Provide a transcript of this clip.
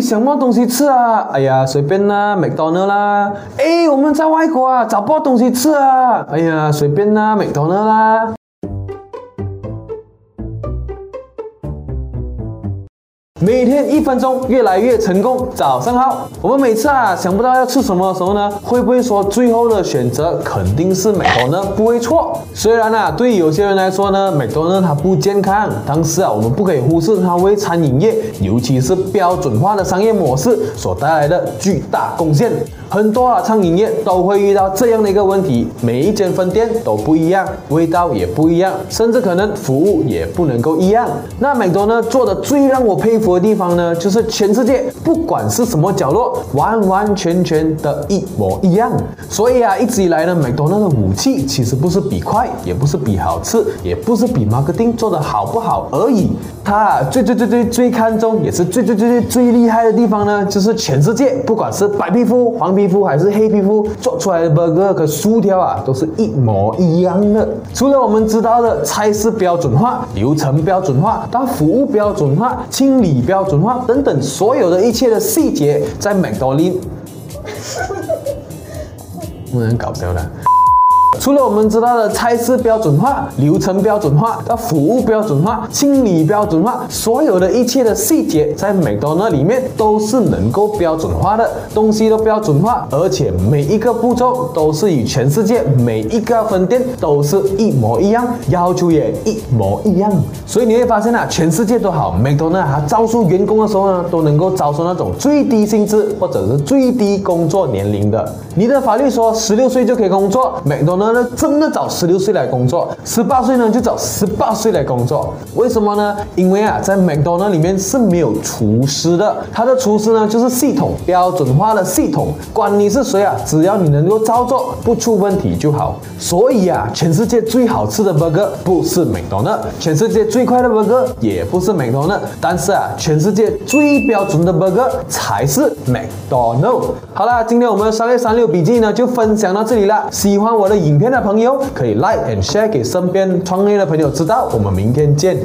什么东西吃啊？哎呀，随便啦，麦当劳啦。哎，我们在外国啊，找不到东西吃啊。哎呀，随便啦，麦当劳啦。每天一分钟，越来越成功。早上好，我们每次啊想不到要吃什么的时候呢，会不会说最后的选择肯定是美多呢？不会错。虽然啊，对于有些人来说呢，美多呢它不健康，但是啊，我们不可以忽视它为餐饮业，尤其是标准化的商业模式所带来的巨大贡献。很多啊，餐饮业都会遇到这样的一个问题，每一间分店都不一样，味道也不一样，甚至可能服务也不能够一样。那美多呢做的最让我佩服的地方呢，就是全世界不管是什么角落，完完全全的一模一样。所以啊，一直以来呢，美多呢的武器其实不是比快，也不是比好吃，也不是比马克丁做的好不好而已。它最最最最最看重，也是最最最最最厉害的地方呢，就是全世界不管是白皮肤、黄皮。皮肤还是黑皮肤做出来的 burger 和薯条啊，都是一模一样的。除了我们知道的菜式标准化、流程标准化、到服务标准化、清理标准化等等，所有的一切的细节，在麦当劳，不能搞掉了。除了我们知道的菜式标准化、流程标准化、到服务标准化、清理标准化，所有的一切的细节，在美多那里面都是能够标准化的，东西都标准化，而且每一个步骤都是与全世界每一个分店都是一模一样，要求也一模一样。所以你会发现啊，全世界都好，美多那它招收员工的时候呢，都能够招收那种最低薪资或者是最低工作年龄的。你的法律说十六岁就可以工作，美多。那真的找十六岁来工作，十八岁呢就找十八岁来工作。为什么呢？因为啊，在麦当劳里面是没有厨师的，他的厨师呢就是系统标准化的系统，管你是谁啊，只要你能够操作不出问题就好。所以啊，全世界最好吃的 burger 不是麦当劳，全世界最快的 burger 也不是麦当劳，但是啊，全世界最标准的 burger 才是麦当劳。好啦，今天我们的商业三六笔记呢就分享到这里了。喜欢我的。影片的朋友可以 like and share 给身边创业的朋友知道。我们明天见。